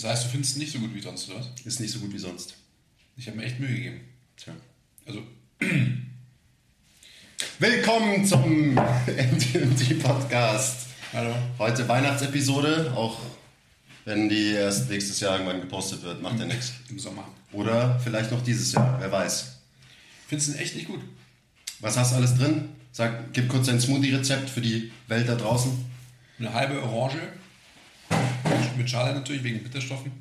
Das heißt, du findest es nicht so gut wie sonst, oder? Ist nicht so gut wie sonst. Ich habe mir echt Mühe gegeben. Tja. Also, Willkommen zum MTMT Podcast. hallo. Heute Weihnachtsepisode, auch wenn die erst nächstes Jahr irgendwann gepostet wird, macht ja nichts. Im Sommer. Oder vielleicht noch dieses Jahr, wer weiß. Findest du echt nicht gut? Was hast du alles drin? Sag, gib kurz ein Smoothie-Rezept für die Welt da draußen. Eine halbe Orange. Mit Schale natürlich, wegen Bitterstoffen.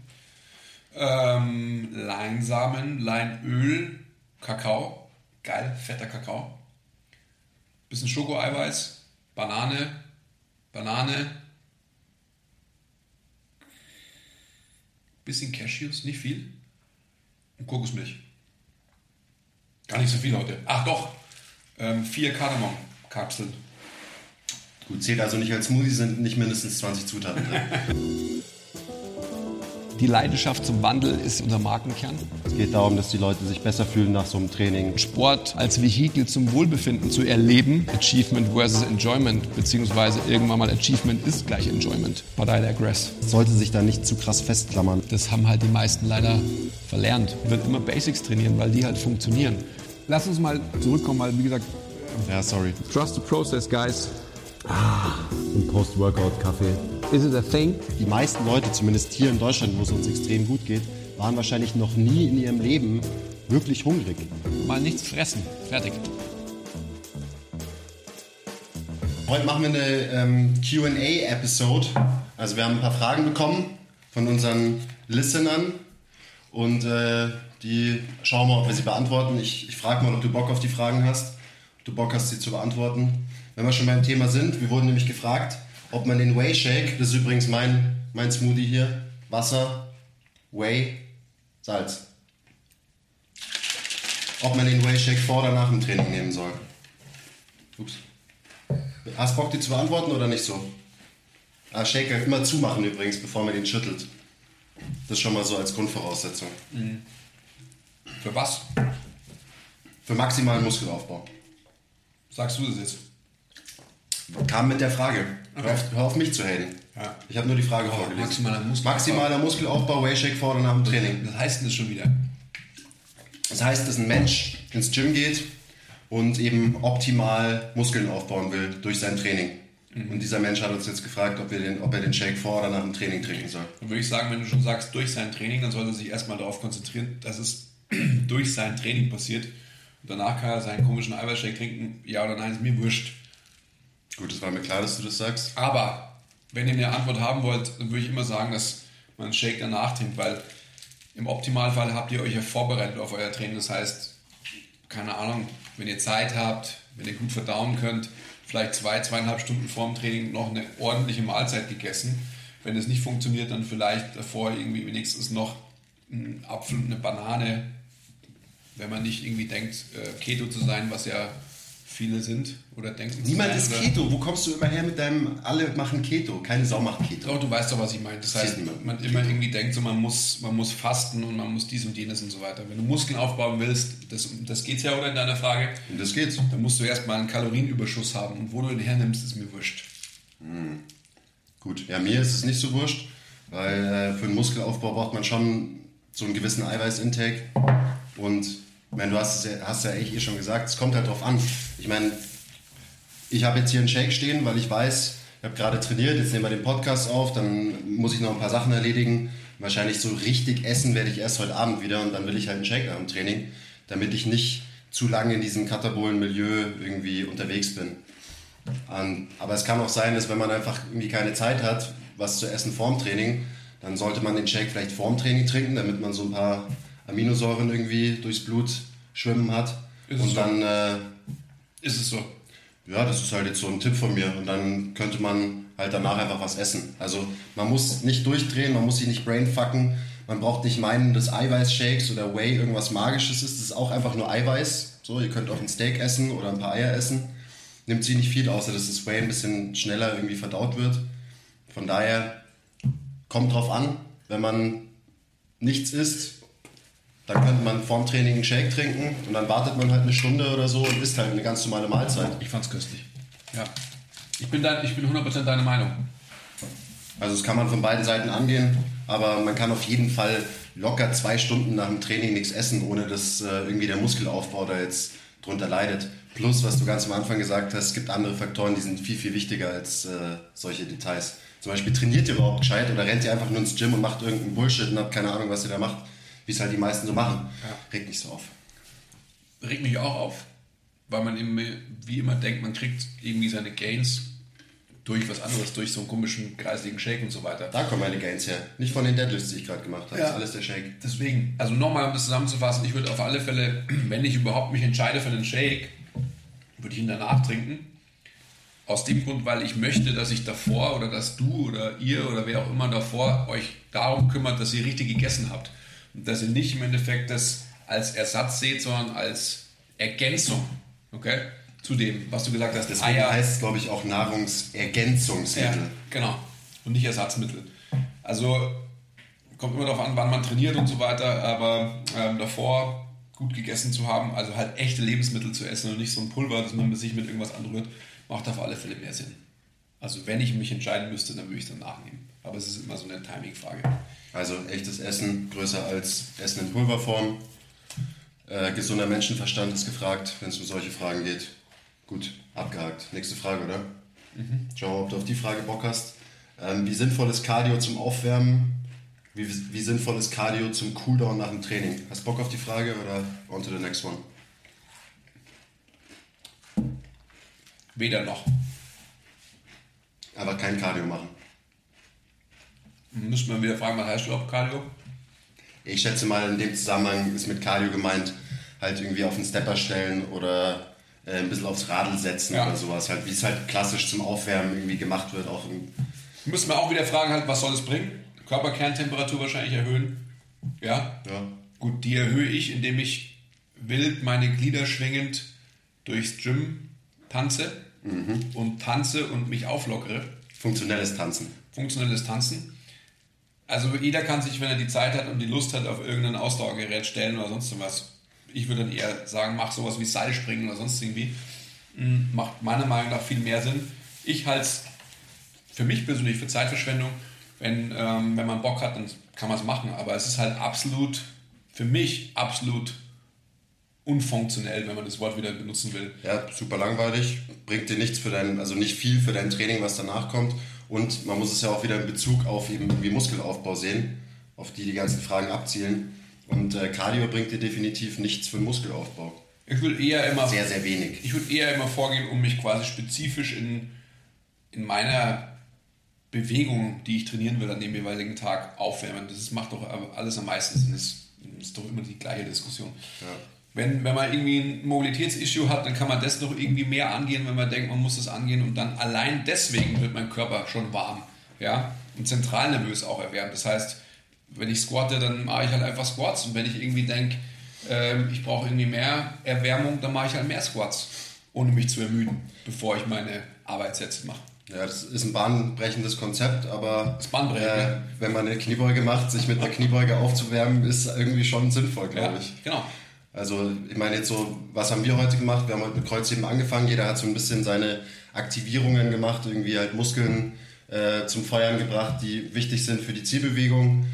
Ähm, Leinsamen, Leinöl, Kakao. Geil, fetter Kakao. Bisschen Schokoeiweiß, Banane, Banane. Bisschen Cashews, nicht viel. Und Kokosmilch. Gar nicht so viel heute. Ach doch, ähm, vier Kardamom-Kapseln. Gut, zählt also nicht als Smoothie, sind nicht mindestens 20 Zutaten drin. Die Leidenschaft zum Wandel ist unser Markenkern. es geht darum, dass die Leute sich besser fühlen nach so einem Training. Sport als Vehikel zum Wohlbefinden zu erleben. Achievement versus Enjoyment, beziehungsweise irgendwann mal Achievement ist gleich Enjoyment. But I digress. Sollte sich da nicht zu krass festklammern. Das haben halt die meisten leider verlernt. Wird immer Basics trainieren, weil die halt funktionieren. Lass uns mal zurückkommen, weil wie gesagt, Ja, sorry. trust the process, guys. Und Post-Workout-Kaffee. Is it a thing? Die meisten Leute, zumindest hier in Deutschland, wo es uns extrem gut geht, waren wahrscheinlich noch nie in ihrem Leben wirklich hungrig. Mal nichts fressen. Fertig. Heute machen wir eine ähm, QA-Episode. Also wir haben ein paar Fragen bekommen von unseren Listenern und äh, die schauen wir, ob wir sie beantworten. Ich, ich frage mal, ob du Bock auf die Fragen hast, ob du Bock hast, sie zu beantworten. Wenn wir schon beim Thema sind, wir wurden nämlich gefragt, ob man den Whey Shake, das ist übrigens mein, mein Smoothie hier, Wasser, Whey, Salz, ob man den Whey Shake vor oder nach dem Training nehmen soll. Ups. Hast Bock, die zu beantworten oder nicht so? Ah, Shaker immer zumachen übrigens, bevor man den schüttelt. Das schon mal so als Grundvoraussetzung. Für was? Für maximalen Muskelaufbau. Sagst du das jetzt? Kam mit der Frage. Hör auf, hör auf mich zu haten. Ja. Ich habe nur die Frage vorgelesen. maximaler Muskelaufbau. Maximaler Muskelaufbau, Wayshake vor oder nach dem Training. Was heißt denn das schon wieder? Das heißt, dass ein Mensch ins Gym geht und eben optimal Muskeln aufbauen will durch sein Training. Und dieser Mensch hat uns jetzt gefragt, ob, wir den, ob er den Shake vor oder nach dem Training trinken soll. Dann würde ich sagen, wenn du schon sagst, durch sein Training, dann sollte er sich erstmal darauf konzentrieren, dass es durch sein Training passiert. Und danach kann er seinen komischen Eiweißshake trinken, ja oder nein, ist mir wurscht. Gut, es war mir klar, dass du das sagst. Aber wenn ihr eine Antwort haben wollt, dann würde ich immer sagen, dass man einen Shake danach trinkt, weil im Optimalfall habt ihr euch ja vorbereitet auf euer Training. Das heißt, keine Ahnung, wenn ihr Zeit habt, wenn ihr gut verdauen könnt, vielleicht zwei, zweieinhalb Stunden vor dem Training noch eine ordentliche Mahlzeit gegessen. Wenn das nicht funktioniert, dann vielleicht davor irgendwie wenigstens noch einen Apfel und eine Banane, wenn man nicht irgendwie denkt, äh, Keto zu sein, was ja viele sind oder denken. Niemand ist oder- Keto. Wo kommst du immer her mit deinem, alle machen Keto? Keine Sau macht Keto. Doch, du weißt doch, was ich meine. Das heißt, man immer irgendwie denkt, so, man, muss, man muss fasten und man muss dies und jenes und so weiter. Wenn du Muskeln aufbauen willst, das, das geht's ja, oder in deiner Frage, Und das geht. dann musst du erstmal einen Kalorienüberschuss haben. Und wo du den hernimmst, ist mir wurscht. Gut, ja, mir ist es nicht so wurscht, weil äh, für einen Muskelaufbau braucht man schon so einen gewissen Eiweißintake. Und ich meine, du hast es ja, hast ja echt eh schon gesagt, es kommt halt drauf an. Ich meine, ich habe jetzt hier einen Shake stehen, weil ich weiß, ich habe gerade trainiert, jetzt nehmen wir den Podcast auf, dann muss ich noch ein paar Sachen erledigen. Wahrscheinlich so richtig essen werde ich erst heute Abend wieder und dann will ich halt einen Shake dem Training, damit ich nicht zu lange in diesem katabolen Milieu irgendwie unterwegs bin. Ähm, aber es kann auch sein, dass wenn man einfach irgendwie keine Zeit hat, was zu essen vorm Training, dann sollte man den Shake vielleicht vorm Training trinken, damit man so ein paar Aminosäuren irgendwie durchs Blut schwimmen hat. Ist und so? dann, äh, Ist es so? ja, das ist halt jetzt so ein Tipp von mir. Und dann könnte man halt danach einfach was essen. Also man muss nicht durchdrehen, man muss sich nicht brainfucken. Man braucht nicht meinen, dass Eiweißshakes oder Whey irgendwas Magisches ist. Das ist auch einfach nur Eiweiß. So, ihr könnt auch ein Steak essen oder ein paar Eier essen. Nimmt sie nicht viel, außer dass das Whey ein bisschen schneller irgendwie verdaut wird. Von daher kommt drauf an, wenn man nichts isst, dann könnte man vorm Training einen Shake trinken und dann wartet man halt eine Stunde oder so und isst halt eine ganz normale Mahlzeit. Ich fand's köstlich. Ja. Ich bin, dein, ich bin 100% deiner Meinung. Also das kann man von beiden Seiten angehen. aber man kann auf jeden Fall locker zwei Stunden nach dem Training nichts essen, ohne dass äh, irgendwie der Muskelaufbau da jetzt drunter leidet. Plus, was du ganz am Anfang gesagt hast, es gibt andere Faktoren, die sind viel, viel wichtiger als äh, solche Details. Zum Beispiel trainiert ihr überhaupt gescheit oder rennt ihr einfach nur ins Gym und macht irgendeinen Bullshit und habt keine Ahnung, was ihr da macht, wie es halt die meisten so machen. Ja. Regt nicht so auf. Regt mich auch auf, weil man immer, wie immer denkt, man kriegt irgendwie seine Gains durch was anderes, durch so einen komischen kreisligen Shake und so weiter. Da kommen meine Gains her. Nicht von den Deadlifts, die ich gerade gemacht habe. Ja. Das ist alles der Shake. Deswegen, also nochmal, um das zusammenzufassen, ich würde auf alle Fälle, wenn ich überhaupt mich entscheide für einen Shake, würde ich ihn danach trinken. Aus dem Grund, weil ich möchte, dass ich davor oder dass du oder ihr oder wer auch immer davor euch darum kümmert, dass ihr richtig gegessen habt. Dass ihr nicht im Endeffekt das als Ersatz seht, sondern als Ergänzung. Okay? Zu dem, was du gesagt hast, das Deswegen Eier. heißt es, glaube ich, auch Nahrungsergänzungsmittel. Ja, genau. Und nicht Ersatzmittel. Also kommt immer darauf an, wann man trainiert und so weiter, aber ähm, davor gut gegessen zu haben, also halt echte Lebensmittel zu essen und nicht so ein Pulver, das man sich mit irgendwas anrührt, macht auf alle Fälle mehr Sinn. Also wenn ich mich entscheiden müsste, dann würde ich dann nachnehmen. Aber es ist immer so eine Timing-Frage. Also echtes Essen größer als Essen in Pulverform. Äh, gesunder Menschenverstand ist gefragt, wenn es um solche Fragen geht. Gut, abgehakt. Nächste Frage, oder? Schau, ob du auf die Frage Bock hast. Ähm, wie sinnvoll ist Cardio zum Aufwärmen? Wie, wie sinnvoll ist Cardio zum Cooldown nach dem Training? Hast Bock auf die Frage oder on to the next one? Weder noch. Aber kein Cardio machen. Müsste man wieder fragen, was heißt überhaupt Cardio? Ich schätze mal, in dem Zusammenhang ist mit Cardio gemeint, halt irgendwie auf den Stepper stellen oder äh, ein bisschen aufs Radl setzen Ja. oder sowas. Halt, wie es halt klassisch zum Aufwärmen irgendwie gemacht wird. Auch Müssen wir auch wieder fragen, halt, was soll es bringen? Körperkerntemperatur wahrscheinlich erhöhen. Ja, ja. Gut, die erhöhe ich, indem ich wild meine Glieder schwingend durchs Gym tanze und tanze und mich auflockere. Funktionelles Tanzen. Funktionelles Tanzen. Also jeder kann sich, wenn er die Zeit hat und die Lust hat, auf irgendein Ausdauergerät stellen oder sonst was. Ich würde dann eher sagen, mach sowas wie Seilspringen oder sonst irgendwie. Mm, Macht meiner Meinung nach viel mehr Sinn. Ich halte es für mich persönlich für Zeitverschwendung. Wenn, ähm, wenn man Bock hat, dann kann man es machen. Aber es ist halt absolut, für mich absolut unfunktionell, wenn man das Wort wieder benutzen will. Ja, super langweilig, bringt dir nichts für dein, also nicht viel für dein Training, was danach kommt. Und man muss es ja auch wieder in Bezug auf eben irgendwie Muskelaufbau sehen, auf die die ganzen Fragen abzielen. Und äh, Cardio bringt dir definitiv nichts für den Muskelaufbau. Ich würde eher immer Sehr, sehr wenig. Ich würde eher immer vorgehen, um mich quasi spezifisch in, in meiner Bewegung, die ich trainieren will, an dem jeweiligen Tag aufwärmen. Das macht doch alles am meisten Sinn. Das ist doch immer die gleiche Diskussion. Ja. Wenn, wenn man irgendwie ein Mobilitätsissue hat, dann kann man das noch irgendwie mehr angehen, wenn man denkt, man muss das angehen und dann allein deswegen wird mein Körper schon warm. Ja? Und zentral nervös auch erwärmt. Das heißt, wenn ich squatte, dann mache ich halt einfach Squats. Und wenn ich irgendwie denke, ähm, ich brauche irgendwie mehr Erwärmung, dann mache ich halt mehr Squats, ohne mich zu ermüden, bevor ich meine Arbeitssätze mache. Ja, das ist ein bahnbrechendes Konzept, aber äh, ja. wenn man eine Kniebeuge macht, sich mit einer Kniebeuge aufzuwärmen, ist irgendwie schon sinnvoll, glaube Ja, ich. genau. Also ich meine jetzt so, was haben wir heute gemacht? Wir haben heute mit Kreuzheben angefangen. Jeder hat so ein bisschen seine Aktivierungen gemacht, irgendwie halt Muskeln äh, zum Feuern gebracht, die wichtig sind für die Zielbewegung.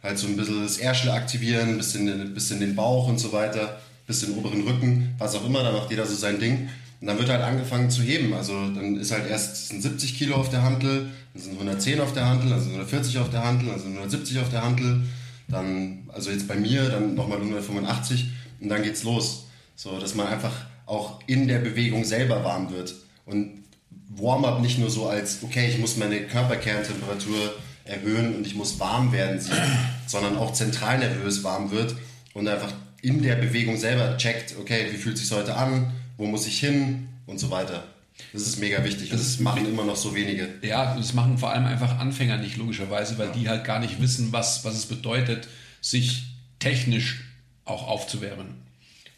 Halt so ein bisschen das Ärschel aktivieren, ein bisschen, bisschen den Bauch und so weiter, ein bisschen den oberen Rücken, was auch immer, da macht jeder so sein Ding. Und dann wird halt angefangen zu heben. Also dann ist halt erst sind 70 Kilo auf der Hantel, dann sind 110 auf der Hantel, dann sind 140 auf der Hantel, dann sind 170 auf der Hantel. Dann, also jetzt bei mir, dann nochmal 185 und dann geht's los. So, dass man einfach auch in der Bewegung selber warm wird. Und Warm-up nicht nur so als, okay, ich muss meine Körperkerntemperatur erhöhen und ich muss warm werden sondern auch zentral nervös warm wird und einfach in der Bewegung selber checkt, okay, wie fühlt sich heute an, wo muss ich hin und so weiter. Das ist mega wichtig. Das, ist machen immer noch so wenige. Ja, das machen vor allem einfach Anfänger nicht, logischerweise, weil die halt gar nicht wissen, was, was es bedeutet, sich technisch auch aufzuwärmen.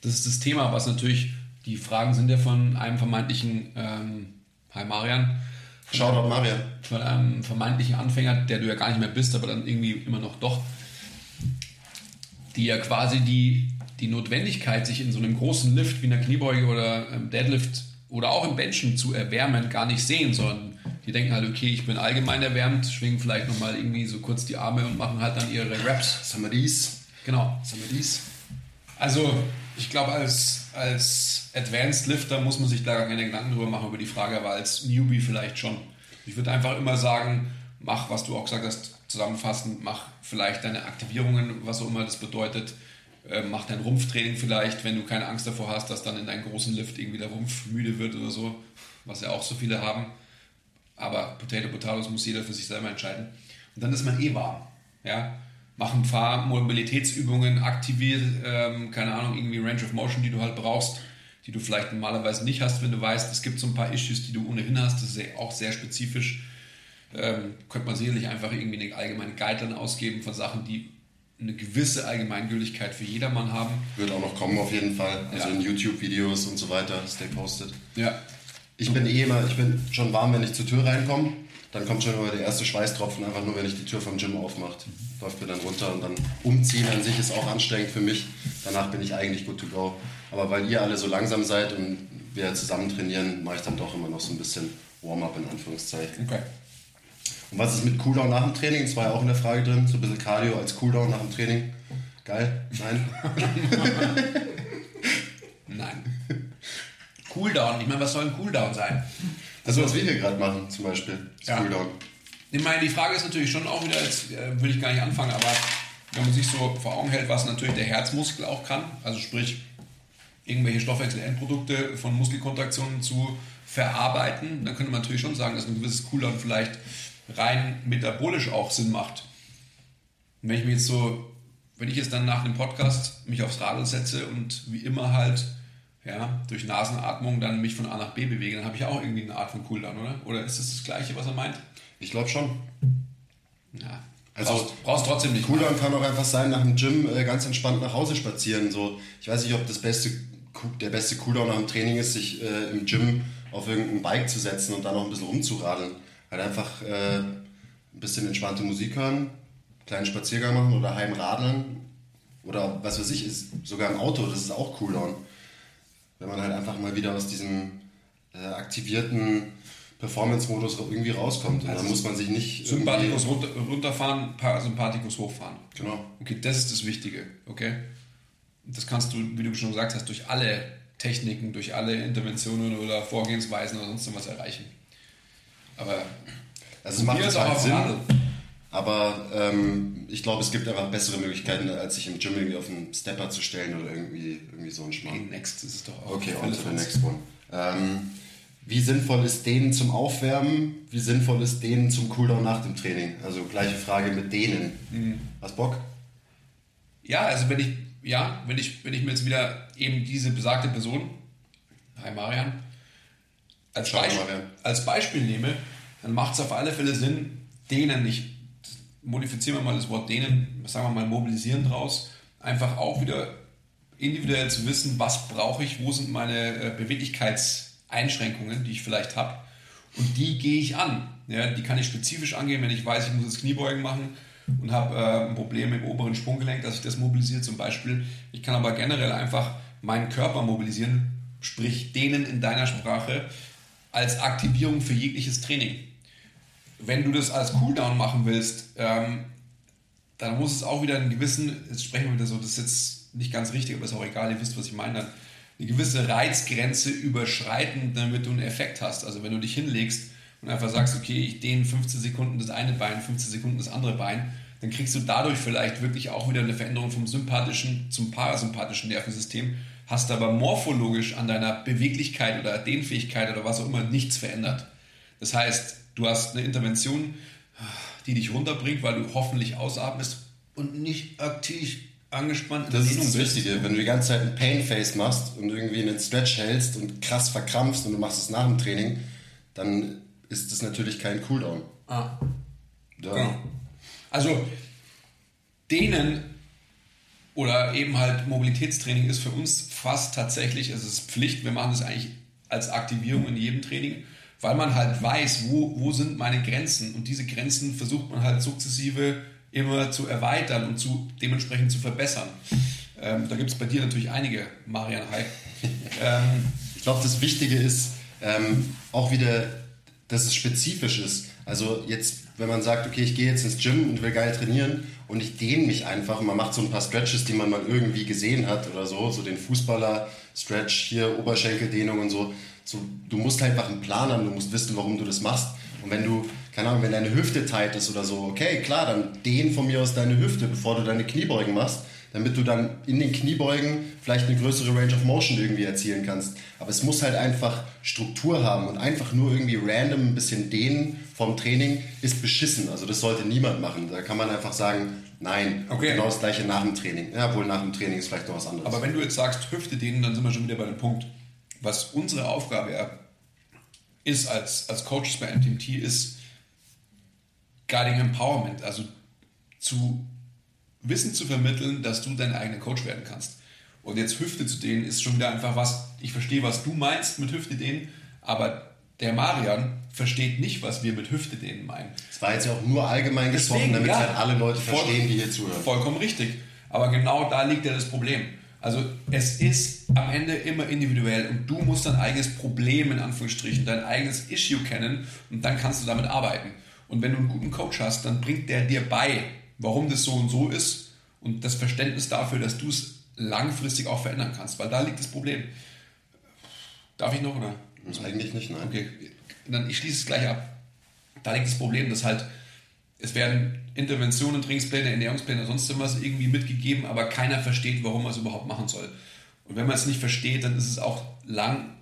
Das ist das Thema, was natürlich, die Fragen sind ja von einem vermeintlichen, ähm, hi Marian, Shoutout Marian. von einem vermeintlichen Anfänger, der du ja gar nicht mehr bist, aber dann irgendwie immer noch doch, die ja quasi die, die Notwendigkeit, sich in so einem großen Lift wie einer Kniebeuge oder ähm, Deadlift oder auch im Benchen zu erwärmen, gar nicht sehen, sondern die denken halt, okay, ich bin allgemein erwärmt, schwingen vielleicht nochmal irgendwie so kurz die Arme und machen halt dann ihre Raps. Wir dies? Genau. Wir dies? Also, ich glaube, als, als Advanced Lifter muss man sich da gar keine Gedanken drüber machen über die Frage, aber als Newbie vielleicht schon. Ich würde einfach immer sagen, mach, was du auch gesagt hast, zusammenfassend, mach vielleicht deine Aktivierungen, was auch immer das bedeutet. Äh, mach dein Rumpftraining vielleicht, wenn du keine Angst davor hast, dass dann in deinem großen Lift irgendwie der Rumpf müde wird oder so, was ja auch so viele haben. Aber Potato Potatoes muss jeder für sich selber entscheiden. Und dann ist man eh warm. Ja? Mach ein paar Mobilitätsübungen, aktivier, ähm, keine Ahnung, irgendwie Range of Motion, die du halt brauchst, die du vielleicht normalerweise nicht hast, wenn du weißt, es gibt so ein paar Issues, die du ohnehin hast. Das ist ja auch sehr spezifisch. Ähm, könnte man sicherlich einfach irgendwie eine allgemeine Guideline ausgeben von Sachen, die eine gewisse Allgemeingültigkeit für jedermann haben. Wird auch noch kommen auf jeden Fall. Also Ja. in YouTube-Videos und so weiter. Stay posted. Ja. Ich bin eh immer, ich bin schon warm, wenn ich zur Tür reinkomme. Dann kommt schon immer der erste Schweißtropfen, einfach nur, wenn ich die Tür vom Gym aufmacht. Läuft mir dann runter und dann umziehen an sich ist auch anstrengend für mich. Danach bin ich eigentlich good to go. Aber weil ihr alle so langsam seid und wir zusammen trainieren, mache ich dann doch immer noch so ein bisschen Warm-up in Anführungszeichen. Okay. Und was ist mit Cooldown nach dem Training? Das war ja auch in der Frage drin. So ein bisschen Cardio als Cooldown nach dem Training. Geil? Nein? Nein. Cooldown. Ich meine, was soll ein Cooldown sein? Also was wir hier gerade machen zum Beispiel. Ja. Ich meine, die Frage ist natürlich schon auch wieder, jetzt äh, will ich gar nicht anfangen, aber wenn man sich so vor Augen hält, was natürlich der Herzmuskel auch kann, also sprich irgendwelche Stoffwechselendprodukte von Muskelkontraktionen zu verarbeiten, dann könnte man natürlich schon sagen, dass ein gewisses Cooldown vielleicht rein metabolisch auch Sinn macht. Und wenn ich mir jetzt so, wenn ich jetzt dann nach dem Podcast mich aufs Radl setze und wie immer halt ja, durch Nasenatmung dann mich von A nach B bewege, dann habe ich auch irgendwie eine Art von Cooldown, oder? Oder ist das das Gleiche, was er meint? Ich glaube schon. Ja. Also- brauchst, brauchst trotzdem nicht. Cooldown kann auch einfach sein, nach dem Gym äh, ganz entspannt nach Hause spazieren. So, ich weiß nicht, ob das beste, der beste Cooldown nach dem Training ist, sich äh, im Gym auf irgendein Bike zu setzen und dann noch ein bisschen rumzuradeln. Halt einfach äh, ein bisschen entspannte Musik hören, kleinen Spaziergang machen oder heimradeln oder was weiß ich, ist sogar im Auto, das ist auch Cooldown. Wenn man halt einfach mal wieder aus diesem äh, aktivierten Performance-Modus irgendwie rauskommt. Und Also dann muss man sich nicht Sympathikus runter, runterfahren, Parasympathikus hochfahren. Genau. Okay, das ist das Wichtige, okay? Das kannst du, wie du schon gesagt hast, durch alle Techniken, durch alle Interventionen oder Vorgehensweisen oder sonst was erreichen. Aber Also es macht es Sinn. Radl. Aber ähm, ich glaube, es gibt einfach bessere Möglichkeiten, als sich im Gym irgendwie auf einen Stepper zu stellen oder irgendwie, irgendwie so einen Schmarrn. Next ist es doch auch. Okay, für on to the next one. Ähm, wie sinnvoll ist Dehnen zum Aufwärmen? Wie sinnvoll ist Dehnen zum Cooldown nach dem Training? Also gleiche Frage mit Dehnen. Mhm. Hast Bock? Ja, also wenn ich, ja, wenn ich, wenn ich mir jetzt wieder eben diese besagte Person, hi Marian, als, Ciao, Beisp Marian. als Beispiel nehme, dann macht es auf alle Fälle Sinn, denen, ich modifizieren wir mal das Wort denen, sagen wir mal mobilisieren draus, einfach auch wieder individuell zu wissen, was brauche ich, wo sind meine äh, Beweglichkeitseinschränkungen, die ich vielleicht habe. Und die gehe ich an. Ja, die kann ich spezifisch angehen, wenn ich weiß, ich muss jetzt Kniebeugen machen und habe äh, ein Problem im oberen Sprunggelenk, dass ich das mobilisiere zum Beispiel. Ich kann aber generell einfach meinen Körper mobilisieren, sprich denen in deiner Sprache, als Aktivierung für jegliches Training. Wenn du das als Cooldown machen willst, ähm, dann muss es auch wieder einen gewissen, jetzt sprechen wir wieder so, das ist jetzt nicht ganz richtig, aber ist auch egal, ihr wisst, was ich meine, dann eine gewisse Reizgrenze überschreiten, damit du einen Effekt hast. Also wenn du dich hinlegst und einfach sagst, okay, ich dehne 15 Sekunden das eine Bein, 15 Sekunden das andere Bein, dann kriegst du dadurch vielleicht wirklich auch wieder eine Veränderung vom sympathischen zum parasympathischen Nervensystem, hast aber morphologisch an deiner Beweglichkeit oder Dehnfähigkeit oder was auch immer nichts verändert. Das heißt, du hast eine Intervention, die dich runterbringt, weil du hoffentlich ausatmest und nicht aktiv angespannt Das ist das. Wichtige. Wenn du die ganze Zeit ein Pain-Face machst und irgendwie einen Stretch hältst und krass verkrampfst und du machst es nach dem Training, dann ist das natürlich kein Cooldown. Ah, Ja. genau. Also denen oder eben halt Mobilitätstraining ist für uns fast tatsächlich, es ist Pflicht, wir machen das eigentlich als Aktivierung in jedem Training, weil man halt weiß, wo, wo sind meine Grenzen und diese Grenzen versucht man halt sukzessive immer zu erweitern und zu, dementsprechend zu verbessern. Ähm, da gibt es bei dir natürlich einige, Marian Hi. ähm, Ich glaube, das Wichtige ist ähm, auch wieder dass es spezifisch ist. Also jetzt, wenn man sagt, okay, ich gehe jetzt ins Gym und will geil trainieren und ich dehne mich einfach und man macht so ein paar Stretches, die man mal irgendwie gesehen hat oder so, so den Fußballer-Stretch hier, Oberschenkeldehnung und so. So. Du musst einfach einen Plan haben, du musst wissen, warum du das machst. Und wenn du, keine Ahnung, wenn deine Hüfte tight ist oder so, okay, klar, dann dehn von mir aus deine Hüfte, bevor du deine Kniebeugen machst damit du dann in den Kniebeugen vielleicht eine größere Range of Motion irgendwie erzielen kannst. Aber es muss halt einfach Struktur haben und einfach nur irgendwie random ein bisschen dehnen vom Training ist beschissen. Also das sollte niemand machen. Da kann man einfach sagen, nein, okay. genau das gleiche nach dem Training. Ja, wohl nach dem Training ist vielleicht noch was anderes. Aber wenn du jetzt sagst Hüfte dehnen, dann sind wir schon wieder bei dem Punkt, was unsere Aufgabe ist als, als Coaches bei MTMT ist Guiding Empowerment, also zu Wissen zu vermitteln, dass du dein eigener Coach werden kannst. Und jetzt Hüfte zu dehnen ist schon wieder einfach was, ich verstehe, was du meinst mit Hüfte dehnen, aber der Marian versteht nicht, was wir mit Hüfte dehnen meinen. Es war jetzt ja auch nur allgemein gesprochen, damit ja, halt alle Leute verstehen, die hier zuhören. Vollkommen richtig. Aber genau da liegt ja das Problem. Also es ist am Ende immer individuell und du musst dein eigenes Problem in Anführungsstrichen, dein eigenes Issue kennen und dann kannst du damit arbeiten. Und wenn du einen guten Coach hast, dann bringt der dir bei, warum das so und so ist und das Verständnis dafür, dass du es langfristig auch verändern kannst, weil da liegt das Problem. Darf ich noch oder? Eigentlich nicht, nein. Okay, dann ich schließe es gleich ab. Da liegt das Problem, dass halt es werden Interventionen, Trainingspläne, Ernährungspläne, sonst was irgendwie mitgegeben, aber keiner versteht, warum man es überhaupt machen soll. Und wenn man es nicht versteht, dann ist es auch lang,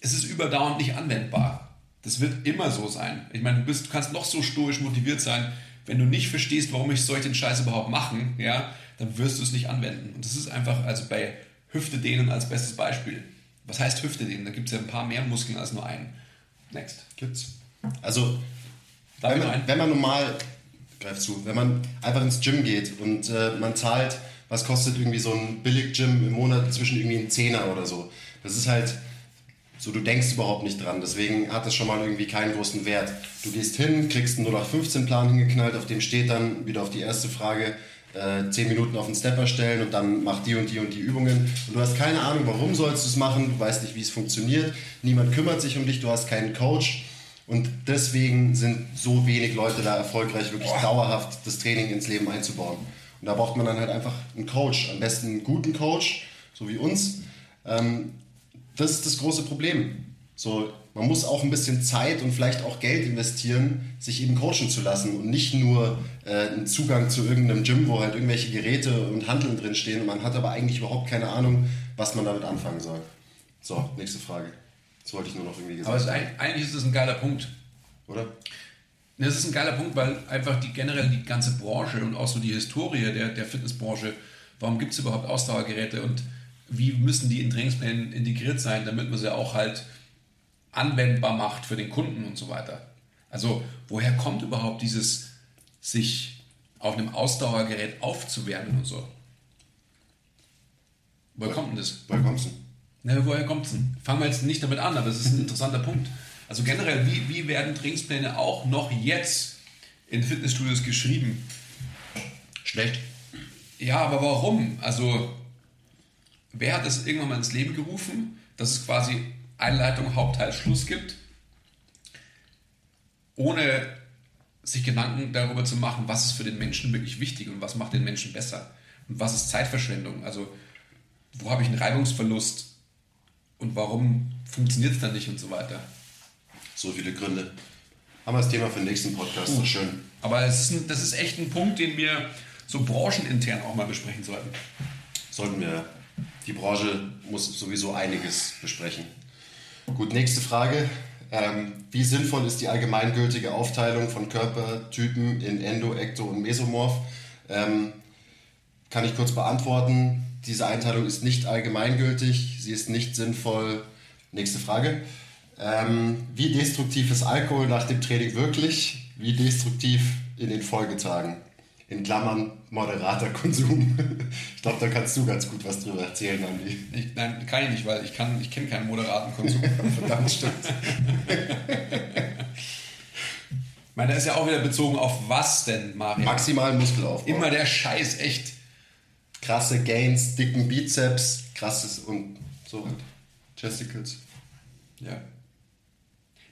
es ist überdauernd nicht anwendbar. Das wird immer so sein. Ich meine, du, bist, du kannst noch so stoisch motiviert sein, wenn du nicht verstehst, warum ich solchen Scheiß überhaupt machen, ja, dann wirst du es nicht anwenden. Und das ist einfach, also bei Hüfte dehnen als bestes Beispiel. Was heißt Hüfte dehnen? Da gibt es ja ein paar mehr Muskeln als nur einen. Next. Gibt's. Also, wenn man, wenn man, normal, greif zu, wenn man einfach ins Gym geht und äh, man zahlt, was kostet irgendwie so ein Billig-Gym im Monat zwischen irgendwie einen Zehner oder so. Das ist halt so, du denkst überhaupt nicht dran. Deswegen hat das schon mal irgendwie keinen großen Wert. Du gehst hin, kriegst einen 0815-Plan hingeknallt, auf dem steht dann wieder auf die erste Frage, äh, 10 Minuten auf den Stepper stellen und dann mach die und die und die Übungen. Und du hast keine Ahnung, warum sollst du es machen, du weißt nicht, wie es funktioniert, niemand kümmert sich um dich, du hast keinen Coach. Und deswegen sind so wenig Leute da erfolgreich, wirklich dauerhaft das Training ins Leben einzubauen. Und da braucht man dann halt einfach einen Coach, am besten einen guten Coach, so wie uns, ähm, das ist das große Problem. So, man muss auch ein bisschen Zeit und vielleicht auch Geld investieren, sich eben coachen zu lassen und nicht nur äh, einen Zugang zu irgendeinem Gym, wo halt irgendwelche Geräte und Handeln drinstehen und man hat aber eigentlich überhaupt keine Ahnung, was man damit anfangen soll. So, nächste Frage. Das wollte ich nur noch irgendwie gesagt haben. Aber ist, eigentlich ist das ein geiler Punkt. Oder? Das ist ein geiler Punkt, weil einfach die generell die ganze Branche und auch so die Historie der, der Fitnessbranche, warum gibt es überhaupt Ausdauergeräte und wie müssen die in Trainingsplänen integriert sein, damit man sie auch halt anwendbar macht für den Kunden und so weiter. Also woher kommt überhaupt dieses sich auf einem Ausdauergerät aufzuwärmen und so? Woher kommt denn das? Woher kommt es denn? Na, woher kommt es denn? Fangen wir jetzt nicht damit an, aber es ist ein interessanter Punkt. Also generell, wie, wie werden Trainingspläne auch noch jetzt in Fitnessstudios geschrieben? Schlecht. Ja, aber warum? Also wer hat es irgendwann mal ins Leben gerufen, dass es quasi Einleitung, Hauptteil, Schluss gibt, ohne sich Gedanken darüber zu machen, was ist für den Menschen wirklich wichtig und was macht den Menschen besser und was ist Zeitverschwendung. Also wo habe ich einen Reibungsverlust und warum funktioniert es dann nicht und so weiter. So viele Gründe. Haben wir das Thema für den nächsten Podcast, so schön. Aber ist ein, das ist echt ein Punkt, den wir so branchenintern auch mal besprechen sollten. Sollten wir die Branche muss sowieso einiges besprechen. Gut, nächste Frage. Ähm, wie sinnvoll ist die allgemeingültige Aufteilung von Körpertypen in Endo, Ekto und Mesomorph? Ähm, kann ich kurz beantworten. Diese Einteilung ist nicht allgemeingültig, sie ist nicht sinnvoll. Nächste Frage. Ähm, wie destruktiv ist Alkohol nach dem Training wirklich? Wie destruktiv in den Folgetagen? in Klammern moderater Konsum. Ich glaube, da kannst du ganz gut was drüber erzählen, Andi. Ich, nein, kann ich nicht, weil ich, ich kenne keinen moderaten Konsum. Verdammt, stimmt. Ich meine, der ist ja auch wieder bezogen auf was denn, Mario? Maximal Muskelaufbau. Immer der Scheiß, echt. Krasse Gains, dicken Bizeps, krasses und so halt. Chesticles. Ja.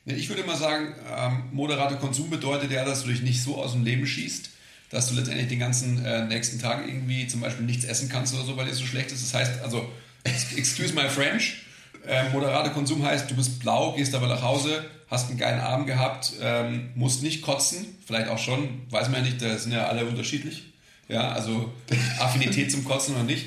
Ich würde mal sagen, ähm, moderater Konsum bedeutet ja, dass du dich nicht so aus dem Leben schießt, dass du letztendlich den ganzen äh, nächsten Tag irgendwie zum Beispiel nichts essen kannst oder so, weil dir so schlecht ist. Das heißt, also, excuse my French, ähm, moderater Konsum heißt, du bist blau, gehst aber nach Hause, hast einen geilen Abend gehabt, ähm, musst nicht kotzen, vielleicht auch schon, weiß man ja nicht, da sind ja alle unterschiedlich. Ja, also Affinität zum Kotzen oder nicht.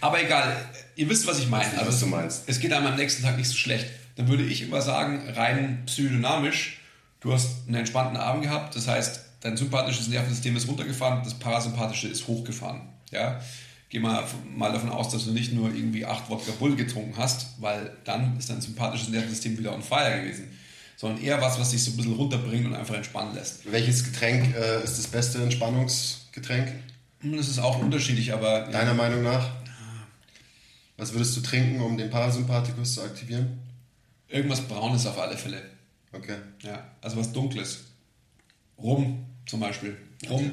Aber egal, ihr wisst, was ich meine. weiß, Also was es, du meinst. es geht einem am nächsten Tag nicht so schlecht. Dann würde ich immer sagen, rein psychodynamisch, du hast einen entspannten Abend gehabt, das heißt, dein sympathisches Nervensystem ist runtergefahren, das parasympathische ist hochgefahren. Ja? Geh mal, mal davon aus, dass du nicht nur irgendwie acht Wodka Bull getrunken hast, weil dann ist dein sympathisches Nervensystem wieder on fire gewesen. Sondern eher was, was dich so ein bisschen runterbringt und einfach entspannen lässt. Welches Getränk äh, ist das beste Entspannungsgetränk? Hm, Das ist auch unterschiedlich, aber Deiner Meinung nach? Was würdest du trinken, um den Parasympathikus zu aktivieren? irgendwas Braunes auf alle Fälle. Okay. Ja, also was Dunkles. Rum zum Beispiel. Rum.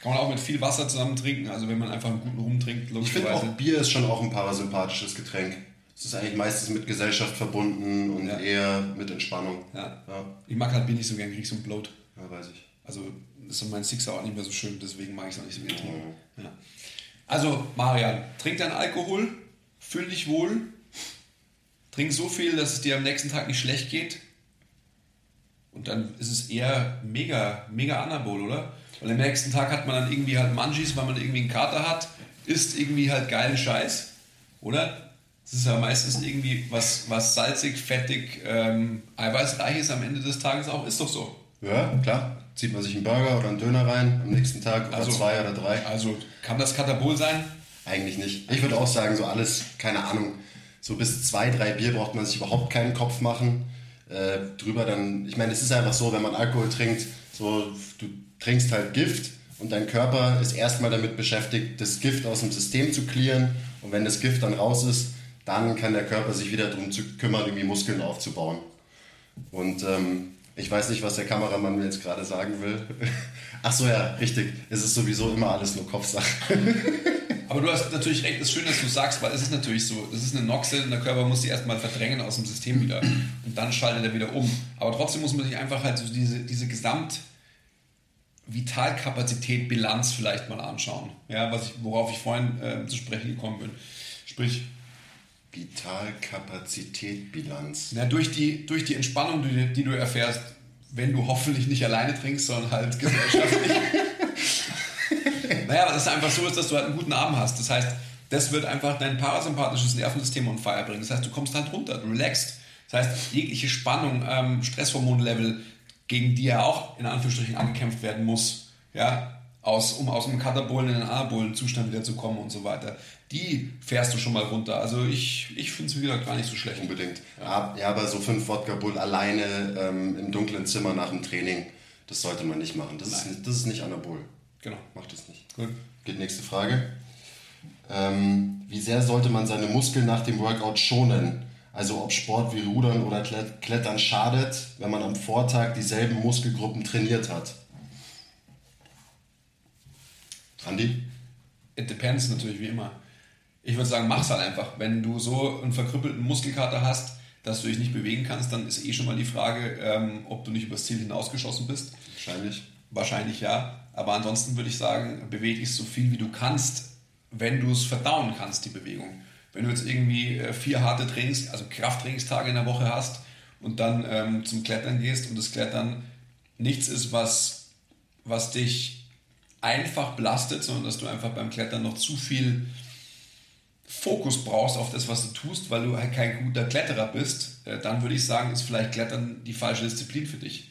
Kann man auch mit viel Wasser zusammen trinken. Also wenn man einfach einen guten Rum trinkt, Ich finde auch logischerweise. Bier ist schon auch ein parasympathisches Getränk. Es ist eigentlich meistens mit Gesellschaft verbunden und Ja. eher mit Entspannung. Ja. Ja, Ich mag halt Bier nicht so gern, krieg so ein Bloat. ja weiß ich. Also ist mein Sixer auch nicht mehr so schön, deswegen mag ich es auch nicht so gern trinken. Mhm. Ja. Also, Marian, trink deinen Alkohol, fühl dich wohl, trink so viel, dass es dir am nächsten Tag nicht schlecht geht. Und dann ist es eher mega, mega Anabol, oder? Weil am nächsten Tag hat man dann irgendwie halt Munchies, weil man irgendwie einen Kater hat, isst irgendwie halt geilen Scheiß, oder? Es ist ja meistens irgendwie was, was salzig, fettig, ähm, eiweißreich ist am Ende des Tages auch, ist doch so. Ja, klar. Zieht man sich einen Burger oder einen Döner rein am nächsten Tag oder Also- zwei oder drei. Also kann das Katabol sein? Eigentlich nicht. Ich würde auch sagen, so alles, keine Ahnung, so bis zwei, drei Bier braucht man sich überhaupt keinen Kopf machen. Äh, drüber dann, ich meine, es ist einfach so, wenn man Alkohol trinkt, so, du trinkst halt Gift und dein Körper ist erstmal damit beschäftigt, das Gift aus dem System zu clearen. Und wenn das Gift dann raus ist, dann kann der Körper sich wieder darum kümmern, irgendwie Muskeln aufzubauen. Und ähm, ich weiß nicht, was der Kameramann mir jetzt gerade sagen will. Ach so, ja, richtig. Es ist sowieso immer alles nur Kopfsache. Aber du hast natürlich recht, es ist schön, dass du sagst, weil es ist natürlich so, das ist eine Noxe und der Körper muss die erstmal verdrängen aus dem System wieder und dann schaltet er wieder um. Aber trotzdem muss man sich einfach halt so diese, diese Gesamt Vitalkapazität, Bilanz vielleicht mal anschauen. Ja, was ich, worauf ich vorhin äh, zu sprechen gekommen bin. Sprich, Vitalkapazität, Bilanz. na, durch, die, durch die Entspannung, die, die du erfährst, wenn du hoffentlich nicht alleine trinkst, sondern halt gesellschaftlich. naja, dass es einfach so ist, dass du halt einen guten Abend hast. Das heißt, das wird einfach dein parasympathisches Nervensystem on fire bringen. Das heißt, du kommst halt runter, du relaxst. Das heißt, jegliche Spannung, ähm, Stresshormonlevel, gegen die ja auch in Anführungsstrichen angekämpft werden muss, ja, aus, um aus dem katabolen in den anabolen Zustand wieder zu kommen und so weiter, die fährst du schon mal runter. Also ich, ich finde es, wie gesagt, gar nicht so schlecht. Unbedingt. Ja, ja aber so fünf Wodka Bull alleine ähm, im dunklen Zimmer nach dem Training, das sollte man nicht machen. Das, ist, Nein. das ist nicht Anabol. Genau. Macht das nicht. Gut. Geht nächste Frage. Ähm, wie sehr sollte man seine Muskeln nach dem Workout schonen? Also ob Sport wie Rudern oder Klet- Klettern schadet, wenn man am Vortag dieselben Muskelgruppen trainiert hat. Andi? It depends natürlich wie immer. Ich würde sagen, mach's halt einfach. Wenn du so einen verkrüppelten Muskelkater hast, dass du dich nicht bewegen kannst, dann ist eh schon mal die Frage, ähm, ob du nicht übers Ziel hinausgeschossen bist. Wahrscheinlich. Wahrscheinlich ja. Aber ansonsten würde ich sagen, bewege dich so viel wie du kannst, wenn du es verdauen kannst, die Bewegung. Wenn du jetzt irgendwie äh, vier harte Trainings, also Krafttrainingstage in der Woche hast und dann ähm, zum Klettern gehst und das Klettern nichts ist, was, was dich einfach belastet, sondern dass du einfach beim Klettern noch zu viel Fokus brauchst auf das, was du tust, weil du halt kein guter Kletterer bist, äh, dann würde ich sagen, ist vielleicht Klettern die falsche Disziplin für dich.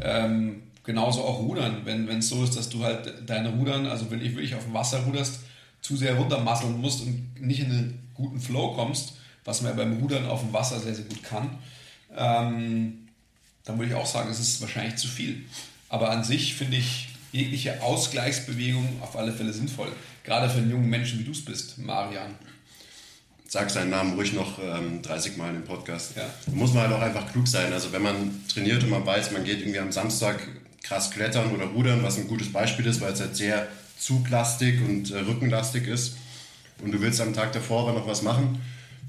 Ähm, genauso auch Rudern, wenn es so ist, dass du halt deine Rudern, also wenn ich wirklich auf dem Wasser ruderst, zu sehr runtermasseln musst und nicht in einen guten Flow kommst, was man ja beim Rudern auf dem Wasser sehr, sehr gut kann, ähm, dann würde ich auch sagen, es ist wahrscheinlich zu viel. Aber an sich finde ich jegliche Ausgleichsbewegung auf alle Fälle sinnvoll. Gerade für einen jungen Menschen, wie du es bist, Marian. Sag seinen Namen ruhig noch ähm, 30 Mal im Podcast. Ja. Da muss man halt auch einfach klug sein. Also wenn man trainiert und man weiß, man geht irgendwie am Samstag krass klettern oder rudern, was ein gutes Beispiel ist, weil es halt sehr zuglastig und äh, rückenlastig ist und du willst am Tag davor aber noch was machen,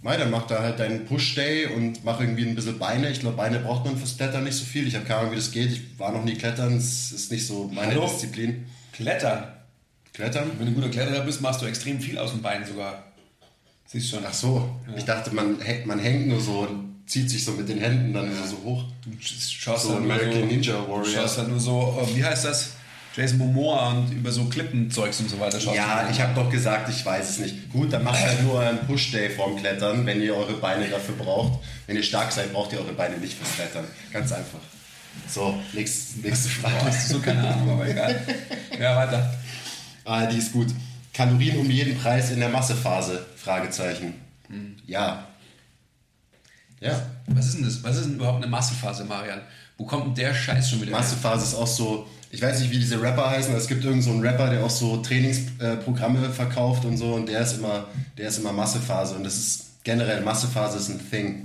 Mei, dann mach da halt deinen Push-Day und mach irgendwie ein bisschen Beine. Ich glaube, Beine braucht man fürs Klettern nicht so viel. Ich habe keine Ahnung, wie das geht. Ich war noch nie klettern. Es ist nicht so meine Hallo? Disziplin. Klettern. Klettern? Wenn du ein guter Kletterer bist, machst du extrem viel aus dem Bein sogar. Siehst du schon. Ach so. Ich dachte, man, man hängt nur so und zieht sich so mit den Händen dann so, so hoch. Du schaust So halt nur American so, Ninja Du Warrior. schaust halt nur so, äh, wie heißt das? Jason Momoa und über so Klippenzeugs und so weiter schaust Ja, ich habe doch gesagt, ich weiß es nicht. Gut, dann macht halt nur euren Push-Day vorm Klettern, wenn ihr eure Beine dafür braucht. Wenn ihr stark seid, braucht ihr eure Beine nicht fürs Klettern. Ganz einfach. So, nächst, nächste Frage. Hast du so keine Ahnung, aber egal. Ja, weiter. Ah, die ist gut. Kalorien um jeden Preis in der Massephase? Fragezeichen. Ja. Ja. Was ist denn das? Was ist denn überhaupt eine Massephase, Marian? Wo kommt denn der Scheiß schon wieder her? Massephase ist auch so, ich weiß nicht, wie diese Rapper heißen, aber es gibt irgendeinen so einen Rapper, der auch so Trainingsprogramme verkauft und so und der ist immer, der ist immer Massephase und das ist generell, Massephase ist ein Thing.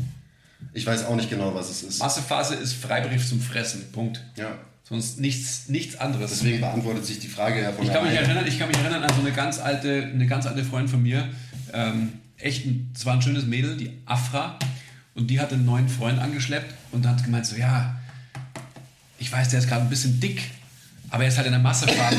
Ich weiß auch nicht genau, was es ist. Massephase ist Freibrief zum Fressen. Punkt. Ja. Sonst nichts, nichts anderes. Deswegen beantwortet sich die Frage ja von Ich kann, mich erinnern, ich kann mich erinnern an so eine ganz alte, eine ganz alte Freundin von mir. Ähm, echt, ein, es war ein schönes Mädel, die Afra. Und die hatte einen neuen Freund angeschleppt und hat gemeint so, ja, ich weiß, der ist gerade ein bisschen dick, aber er ist halt in der Massephase.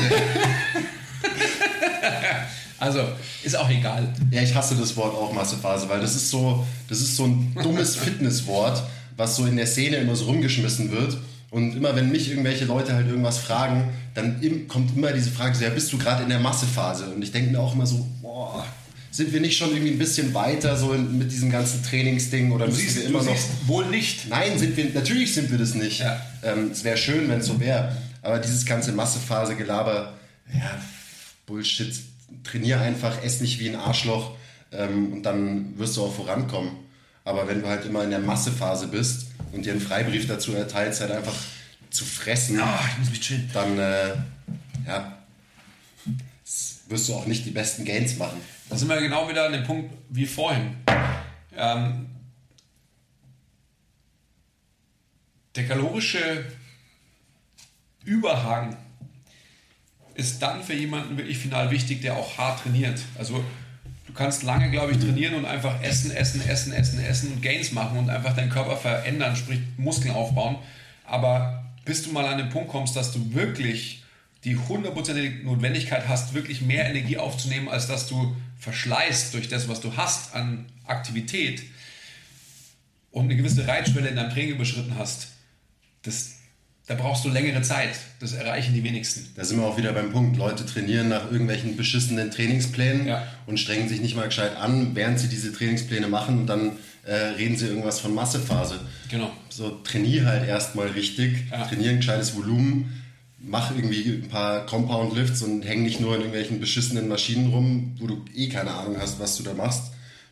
also, ist auch egal. Ja, ich hasse das Wort auch Massephase, weil das ist so, das ist so ein dummes Fitnesswort, was so in der Szene immer so rumgeschmissen wird. Und immer wenn mich irgendwelche Leute halt irgendwas fragen, dann im, kommt immer diese Frage, so, ja, bist du gerade in der Massephase? Und ich denke mir auch immer so, boah, sind wir nicht schon irgendwie ein bisschen weiter so in, mit diesem ganzen Trainingsding oder Du müssen siehst, wir immer noch... wohl nicht. Nein, sind wir, natürlich sind wir das nicht. Ja. Ähm, es wäre schön, wenn es so wäre. Aber dieses ganze Massephase-Gelaber, ja, Bullshit. Trainier einfach, ess nicht wie ein Arschloch ähm, und dann wirst du auch vorankommen. Aber wenn du halt immer in der Massephase bist und dir einen Freibrief dazu erteilst, halt einfach zu fressen, chillen. dann äh, ja, wirst du auch nicht die besten Gains machen. Da sind wir genau wieder an dem Punkt wie vorhin. Ähm, der kalorische Überhang ist dann für jemanden wirklich final wichtig, der auch hart trainiert. Also du kannst lange, glaube ich, trainieren und einfach essen, essen, essen, essen, essen und Gains machen und einfach deinen Körper verändern, sprich Muskeln aufbauen. Aber bis du mal an den Punkt kommst, dass du wirklich die hundertprozentige Notwendigkeit hast, wirklich mehr Energie aufzunehmen, als dass du verschleißt durch das, was du hast an Aktivität und eine gewisse Reitschwelle in deinem Training überschritten hast, das, da brauchst du längere Zeit. Das erreichen die wenigsten. Da sind wir auch wieder beim Punkt. Leute trainieren nach irgendwelchen beschissenen Trainingsplänen Ja. und strengen sich nicht mal gescheit an, während sie diese Trainingspläne machen und dann äh, reden sie irgendwas von Massephase. Genau. So, trainier halt erstmal richtig, Ja. trainier ein gescheites Volumen, mach irgendwie ein paar Compound Lifts und häng nicht nur in irgendwelchen beschissenen Maschinen rum, wo du eh keine Ahnung hast, was du da machst,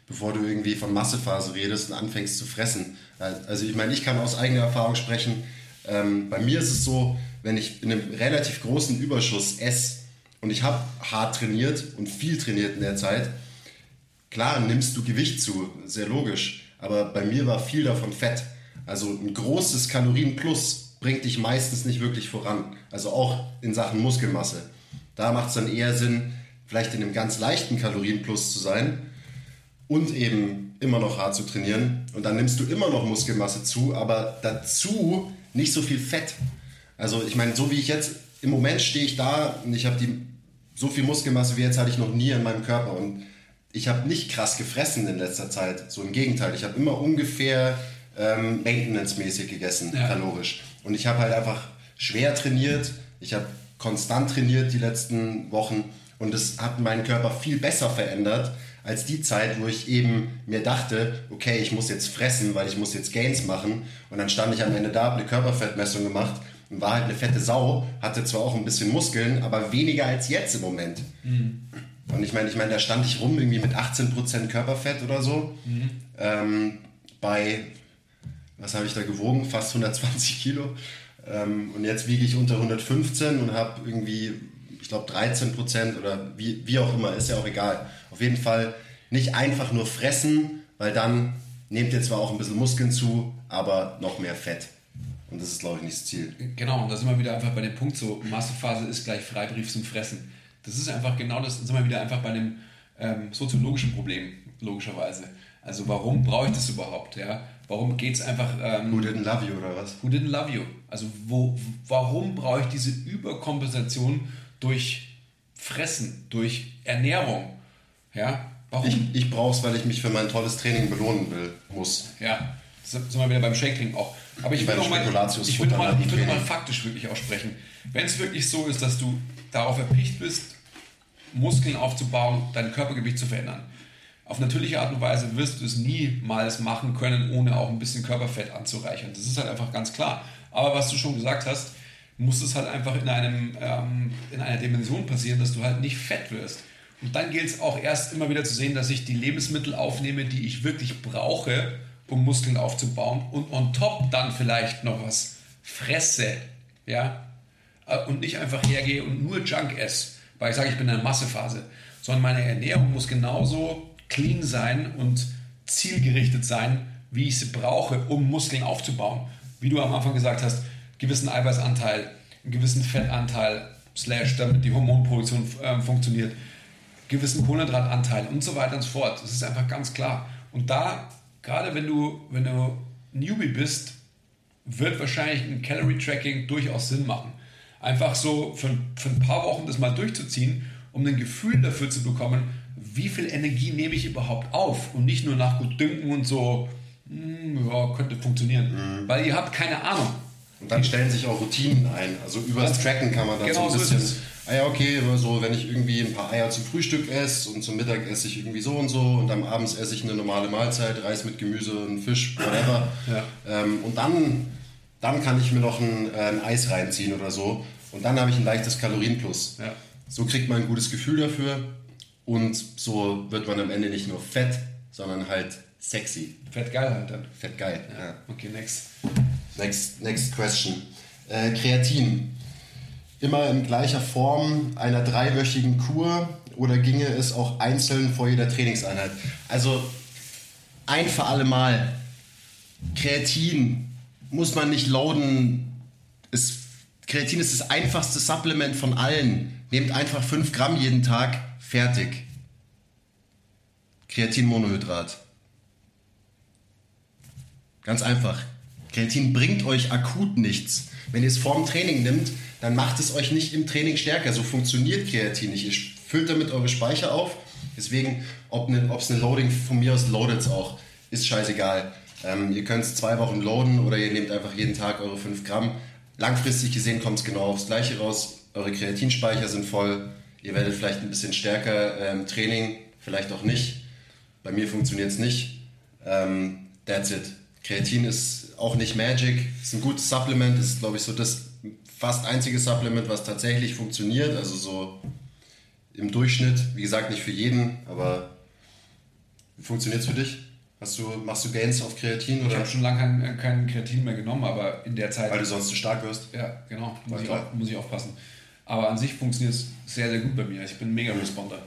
bevor du irgendwie von Massephase redest und anfängst zu fressen. Also ich meine, ich kann aus eigener Erfahrung sprechen. Ähm, bei mir ist es so, wenn ich in einem relativ großen Überschuss esse und ich habe hart trainiert und viel trainiert in der Zeit, Klar, nimmst du Gewicht zu, sehr logisch. Aber bei mir war viel davon Fett. Also ein großes Kalorienplus bringt dich meistens nicht wirklich voran. Also auch in Sachen Muskelmasse. Da macht es dann eher Sinn, vielleicht in einem ganz leichten Kalorienplus zu sein und eben immer noch hart zu trainieren. Und dann nimmst du immer noch Muskelmasse zu, aber dazu nicht so viel Fett. Also ich meine, so wie ich jetzt, im Moment stehe ich da und ich habe die so viel Muskelmasse wie jetzt hatte ich noch nie in meinem Körper. Und ich habe nicht krass gefressen in letzter Zeit. So im Gegenteil, ich habe immer ungefähr ähm, maintenance-mäßig gegessen, Ja. kalorisch. Und ich habe halt einfach schwer trainiert. Ich habe konstant trainiert die letzten Wochen. Und es hat meinen Körper viel besser verändert als die Zeit, wo ich eben mir dachte, okay, ich muss jetzt fressen, weil ich muss jetzt Gains machen. Und dann stand ich am Ende da, habe eine Körperfettmessung gemacht und war halt eine fette Sau, hatte zwar auch ein bisschen Muskeln, aber weniger als jetzt im Moment. Und ich meine, ich meine, da stand ich rum irgendwie mit 18% Körperfett oder so. Ähm, bei, was habe ich da gewogen? Fast 120 Kilo. Ähm, und jetzt wiege ich unter 115 und habe irgendwie, ich glaube, 13% oder wie, wie auch immer, ist ja auch egal. Auf jeden Fall nicht einfach nur fressen, weil dann nehmt ihr zwar auch ein bisschen Muskeln zu, aber noch mehr Fett. Und das ist, glaube ich, nicht das Ziel. Genau, und da sind wir wieder einfach bei dem Punkt, so Massephase ist gleich Freibrief zum Fressen. Das ist einfach genau das, da sind wir wieder einfach bei einem ähm, soziologischen Problem. logischerweise. Also warum brauche ich das überhaupt? Ja? Warum geht es einfach... Ähm, Who didn't love you oder was? Who didn't love you? Also wo, warum brauche ich diese Überkompensation durch Fressen, durch Ernährung? Ja? Warum? Ich, ich brauche es, weil ich mich für mein tolles Training belohnen will, muss. Ja, sind wir wieder beim Shake auch. Aber ich will, mal, ich will mal, ich will mal faktisch wirklich aussprechen. Wenn es wirklich so ist, dass du darauf erpicht bist, Muskeln aufzubauen, dein Körpergewicht zu verändern, auf natürliche Art und Weise wirst du es niemals machen können, ohne auch ein bisschen Körperfett anzureichern. Das ist halt einfach ganz klar. Aber was du schon gesagt hast, muss es halt einfach in, einem, ähm, in einer Dimension passieren, dass du halt nicht fett wirst. Und dann gilt es auch erst immer wieder zu sehen, dass ich die Lebensmittel aufnehme, die ich wirklich brauche, um Muskeln aufzubauen und on top dann vielleicht noch was fresse, ja, Äh, und nicht einfach hergehe und nur Junk esse, weil ich sage, ich bin in einer Massephase, sondern meine Ernährung muss genauso clean sein und zielgerichtet sein, wie ich sie brauche, um Muskeln aufzubauen. Wie du am Anfang gesagt hast, gewissen Eiweißanteil, einen gewissen Fettanteil, slash, damit die Hormonproduktion ähm, funktioniert, gewissen Kohlenhydratanteil und so weiter und so fort. Das ist einfach ganz klar. Und da, gerade wenn du, wenn du Newbie bist, wird wahrscheinlich ein Calorie Tracking durchaus Sinn machen. Einfach so für, für ein paar Wochen das mal durchzuziehen, um ein Gefühl dafür zu bekommen, wie viel Energie nehme ich überhaupt auf und nicht nur nach gut dünken und so, hm, ja, könnte funktionieren. Weil ihr habt keine Ahnung. Und dann stellen sich auch Routinen ein. Also übers Ganz- Tracken kann man dann genau so so ein ist bisschen. Ah ja, okay, so, wenn ich irgendwie ein paar Eier zum Frühstück esse und zum Mittag esse ich irgendwie so und so und am Abends esse ich eine normale Mahlzeit, Reis mit Gemüse und Fisch, whatever. Ja. Ähm, und dann, dann kann ich mir noch ein, äh, ein Eis reinziehen oder so. Und dann habe ich ein leichtes Kalorienplus. Ja. So kriegt man ein gutes Gefühl dafür und so wird man am Ende nicht nur fett, sondern halt sexy. Fett geil halt dann. Fett geil. Ja. Okay, next. Next, next question. Äh, Kreatin. Immer in gleicher Form einer dreiwöchigen Kur oder ginge es auch einzeln vor jeder Trainingseinheit? Also ein für alle Mal. Kreatin muss man nicht loaden. Es, Kreatin ist das einfachste Supplement von allen. Nehmt einfach 5 Gramm jeden Tag. Fertig. Kreatinmonohydrat. Ganz einfach. Kreatin bringt euch akut nichts. Wenn ihr es vorm Training nimmt, dann macht es euch nicht im Training stärker. So funktioniert Kreatin nicht. Ihr füllt damit eure Speicher auf. Deswegen, ob ne, es eine Loading von mir aus loadet auch, ist scheißegal. Ähm, ihr könnt es zwei Wochen loaden oder ihr nehmt einfach jeden Tag eure 5 Gramm. Langfristig gesehen kommt es genau aufs Gleiche raus. Eure Kreatinspeicher sind voll. Ihr werdet vielleicht ein bisschen stärker ähm, im Training, vielleicht auch nicht. Bei mir funktioniert es nicht. Ähm, that's it. Kreatin ist auch nicht Magic. Ist ein gutes Supplement. Ist, glaube ich, so das fast einzige Supplement, was tatsächlich funktioniert. Also so im Durchschnitt. Wie gesagt, nicht für jeden, aber wie funktioniert es für dich? Hast du, machst du Gains auf Kreatin Ich oder habe schon lange kein, kein Kreatin mehr genommen, aber in der Zeit. weil du sonst zu stark wirst? Ja, genau. Muss ich, auch, muss ich aufpassen. Aber an sich funktioniert es sehr, sehr gut bei mir. Ich bin ein mega Responder.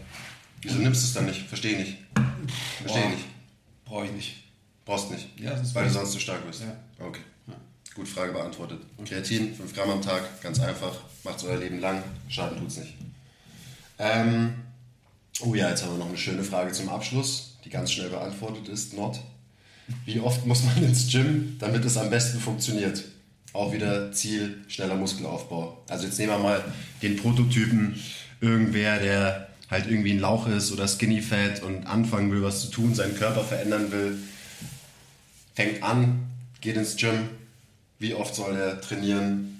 Wieso nimmst du es dann nicht? Verstehe nicht. Verstehe nicht. Brauche ich nicht. Brauchst nicht. Ja, weil du sonst zu stark bist. Ja. Okay. Gut, Frage beantwortet. Kreatin, 5 Gramm am Tag, ganz einfach. Macht euer Leben lang. Schaden tut's nicht. Ähm, oh ja, jetzt haben wir noch eine schöne Frage zum Abschluss, die ganz schnell beantwortet ist. Not. Wie oft muss man ins Gym, damit es am besten funktioniert? Auch wieder Ziel, schneller Muskelaufbau. Also jetzt nehmen wir mal den Prototypen, irgendwer, der halt irgendwie ein Lauch ist oder skinny fat und anfangen will, was zu tun, seinen Körper verändern will. Fängt an, geht ins Gym. Wie oft soll er trainieren,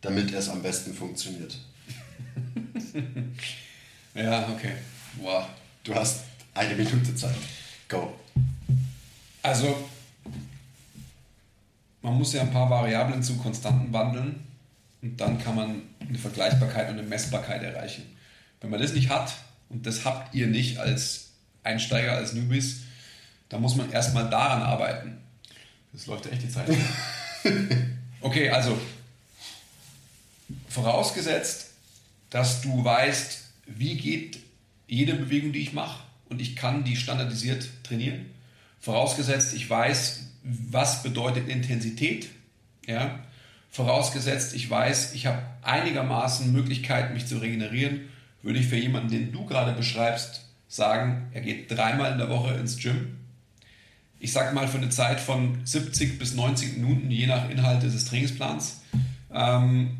damit es am besten funktioniert? Ja, okay. Wow. Du hast eine Minute Zeit. Go. Also, man muss ja ein paar Variablen zu Konstanten wandeln und dann kann man eine Vergleichbarkeit und eine Messbarkeit erreichen. Wenn man das nicht hat, und das habt ihr nicht als Einsteiger, als Newbies, dann muss man erstmal daran arbeiten. Das läuft ja echt die Zeit. Okay, also, vorausgesetzt, dass du weißt, wie geht jede Bewegung, die ich mache und ich kann die standardisiert trainieren. Vorausgesetzt, ich weiß, was bedeutet Intensität. Ja? Vorausgesetzt, ich weiß, ich habe einigermaßen Möglichkeit, mich zu regenerieren, würde ich für jemanden, den du gerade beschreibst, sagen, er geht dreimal in der Woche ins Gym. Ich sag mal für eine Zeit von 70 bis 90 Minuten, je nach Inhalt des Trainingsplans. Ähm,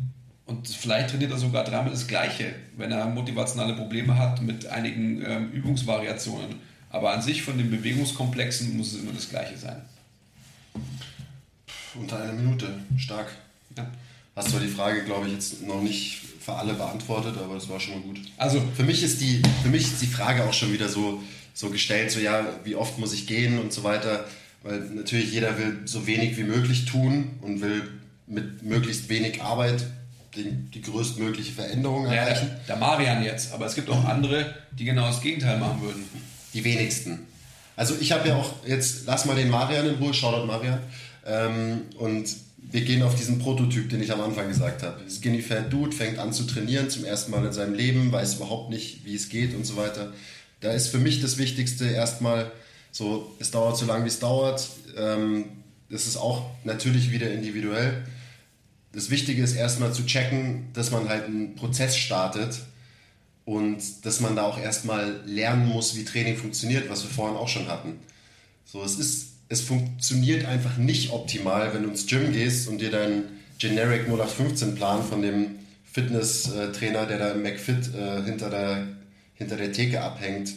und vielleicht trainiert er sogar dreimal das Gleiche, wenn er motivationale Probleme hat mit einigen ähm, Übungsvariationen. Aber an sich von den Bewegungskomplexen muss es immer das Gleiche sein. Unter einer Minute, stark. Ja. Hast du die Frage, glaube ich, jetzt noch nicht für alle beantwortet, aber das war schon mal gut. Also Für mich ist die, für mich ist die Frage auch schon wieder so, so gestellt, so ja, wie oft muss ich gehen und so weiter. Weil natürlich jeder will so wenig wie möglich tun und will mit möglichst wenig Arbeit die, die größtmögliche Veränderung ja, erreichen. der, der Marian jetzt, aber es gibt auch andere, die genau das Gegenteil machen würden. Die wenigsten. Also ich habe ja auch, jetzt lass mal den Marian in Ruhe, Shoutout Marian. Ähm, und wir gehen auf diesen Prototyp, den ich am Anfang gesagt habe. Skinny Fat Dude fängt an zu trainieren, zum ersten Mal in seinem Leben, weiß überhaupt nicht, wie es geht und so weiter. Da ist für mich das Wichtigste erstmal so, es dauert so lange, wie es dauert. Ähm, das ist auch natürlich wieder individuell. Das Wichtige ist erstmal zu checken, dass man halt einen Prozess startet und dass man da auch erstmal lernen muss, wie Training funktioniert, was wir vorhin auch schon hatten. So, es ist, es funktioniert einfach nicht optimal, wenn du ins Gym gehst und dir deinen Generic 0815 Plan von dem Fitness-Trainer, der da im McFit äh, hinter, der, hinter der Theke abhängt,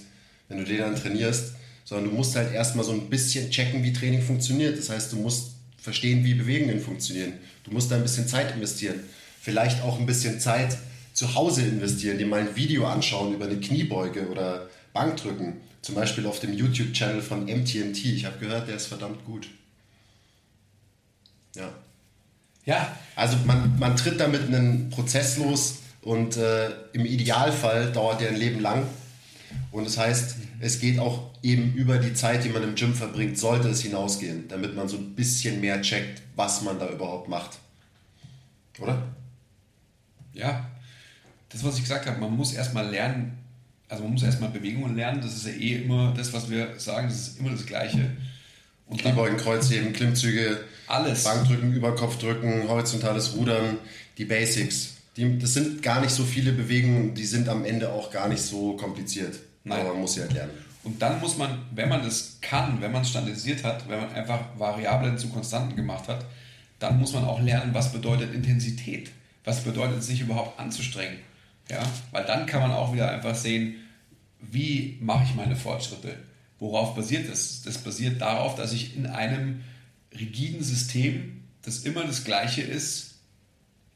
wenn du den dann trainierst, sondern du musst halt erstmal so ein bisschen checken, wie Training funktioniert. Das heißt, du musst verstehen, wie Bewegungen funktionieren. Du musst da ein bisschen Zeit investieren. Vielleicht auch ein bisschen Zeit zu Hause investieren, dir mal ein Video anschauen über eine Kniebeuge oder Bankdrücken. Zum Beispiel auf dem YouTube-Channel von MTMT. Ich habe gehört, der ist verdammt gut. Ja. Ja, Also man, man tritt damit einen Prozess los und äh, im Idealfall dauert der ein Leben lang. Und das heißt, es geht auch eben über die Zeit, die man im Gym verbringt, sollte es hinausgehen, damit man so ein bisschen mehr checkt, was man da überhaupt macht. Oder? ja. Das, was ich gesagt habe, man muss erstmal lernen, also man muss erstmal Bewegungen lernen, das ist ja eh immer das, was wir sagen, das ist immer das Gleiche. Und Kniebeugen, Kreuzheben, Klimmzüge, alles. Bankdrücken, Überkopfdrücken, horizontales Rudern, die Basics. Die, das sind gar nicht so viele Bewegungen, die sind am Ende auch gar nicht so kompliziert. Nein. Aber man muss sie halt lernen. Und dann muss man, wenn man das kann, wenn man es standardisiert hat, wenn man einfach Variablen zu Konstanten gemacht hat, dann muss man auch lernen, was bedeutet Intensität. Was bedeutet sich überhaupt anzustrengen. Ja? Weil dann kann man auch wieder einfach sehen, wie mache ich meine Fortschritte. Worauf basiert das? Das basiert darauf, dass ich in einem rigiden System, das immer das gleiche ist,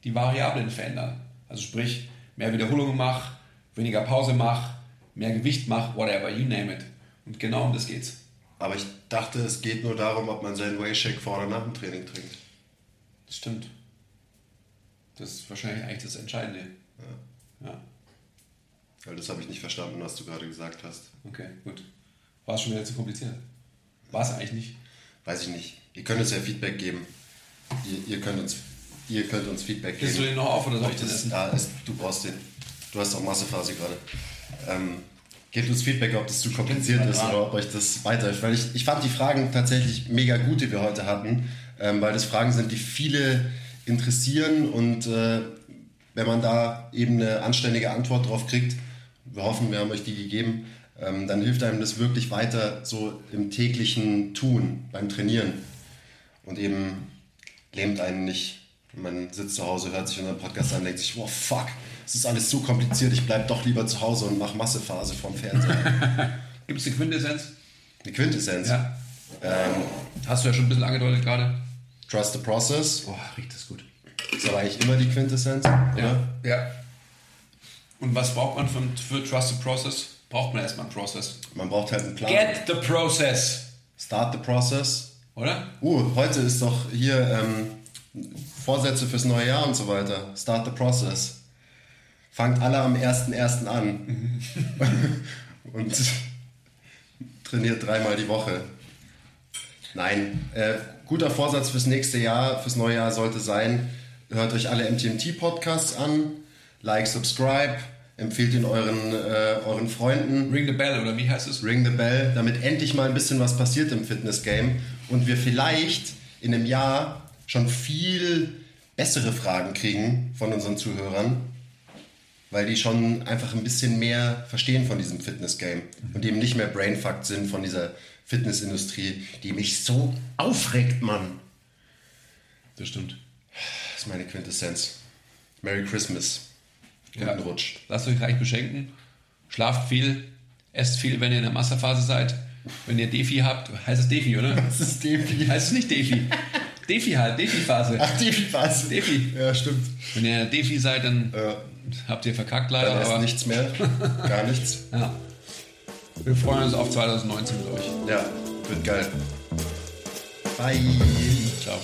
die Variablen verändern. Also sprich, mehr Wiederholungen mach, weniger Pause mach, mehr Gewicht mach, whatever, you name it. Und genau um das geht's. Aber ich dachte, es geht nur darum, ob man seinen Whey-Shake vor oder nach dem Training trinkt. Das stimmt. Das ist wahrscheinlich eigentlich das Entscheidende. Ja. Weil das habe ich nicht verstanden, was du gerade gesagt hast. Okay, gut. War es schon wieder zu kompliziert? War es eigentlich nicht. Weiß ich nicht. Ihr könnt uns ja Feedback geben. Ihr, ihr, könnt, uns, ihr könnt uns Feedback Kriegst du geben. den noch auf oder soll ich das, essen? ja, es, du brauchst den. Du hast auch Massephase gerade. Ähm, gebt uns Feedback, ob das zu kompliziert ist oder ob euch das weiterhilft. Weil ich, ich fand die Fragen tatsächlich mega gut, die wir heute hatten, ähm, weil das Fragen sind, die viele interessieren und äh, wenn man da eben eine anständige Antwort drauf kriegt, wir hoffen, wir haben euch die gegeben, ähm, dann hilft einem das wirklich weiter so im täglichen Tun, beim Trainieren und eben lähmt einen nicht. Man sitzt zu Hause, hört sich unseren Podcast an und denkt sich, wow, fuck, es ist alles so kompliziert, ich bleib doch lieber zu Hause und mache Massephase vom Fernseher. Gibt es die Quintessenz? Die Quintessenz. Ja. Ähm, Hast du ja schon ein bisschen angedeutet gerade. Trust the process. Boah, riecht das gut. Ist aber eigentlich immer die Quintessenz, oder? Ja. Und was braucht man für, für Trusted Process? Braucht man erstmal einen Process. Man braucht halt einen Plan. Get the process. Start the process. Oder? Uh, heute ist doch hier ähm, Vorsätze fürs neue Jahr und so weiter. Start the process. Fangt alle am 1.1. an. und trainiert dreimal die Woche. Nein, äh, guter Vorsatz fürs nächste Jahr, fürs neue Jahr sollte sein, hört euch alle MTMT-Podcasts an, like, subscribe, empfehlt ihn euren, äh, euren Freunden. Ring the bell, oder wie heißt es? Ring the Bell, damit endlich mal ein bisschen was passiert im Fitness-Game und wir vielleicht in einem Jahr schon viel bessere Fragen kriegen von unseren Zuhörern. weil die schon einfach ein bisschen mehr verstehen von diesem Fitness-Game und eben nicht mehr brainfucked sind von dieser Fitnessindustrie, die mich so aufregt, Mann. Das stimmt. Das ist meine Quintessenz. Merry Christmas. Guten Ja. Rutsch. Lasst euch reich beschenken. Schlaft viel. Esst viel, wenn ihr in der Massephase seid. Wenn ihr Defi habt. Heißt es Defi, oder? Das ist Defi. Heißt es nicht Defi? Defi halt, Defi-Phase. Ach, Defi was? Defi. Ja, stimmt. Wenn ihr Defi seid, dann Ja, habt ihr verkackt leider. dann aber nichts mehr. Gar nichts. Ja. Wir freuen uns auf 2019 mit euch. Ja, wird geil. Bye. Ciao.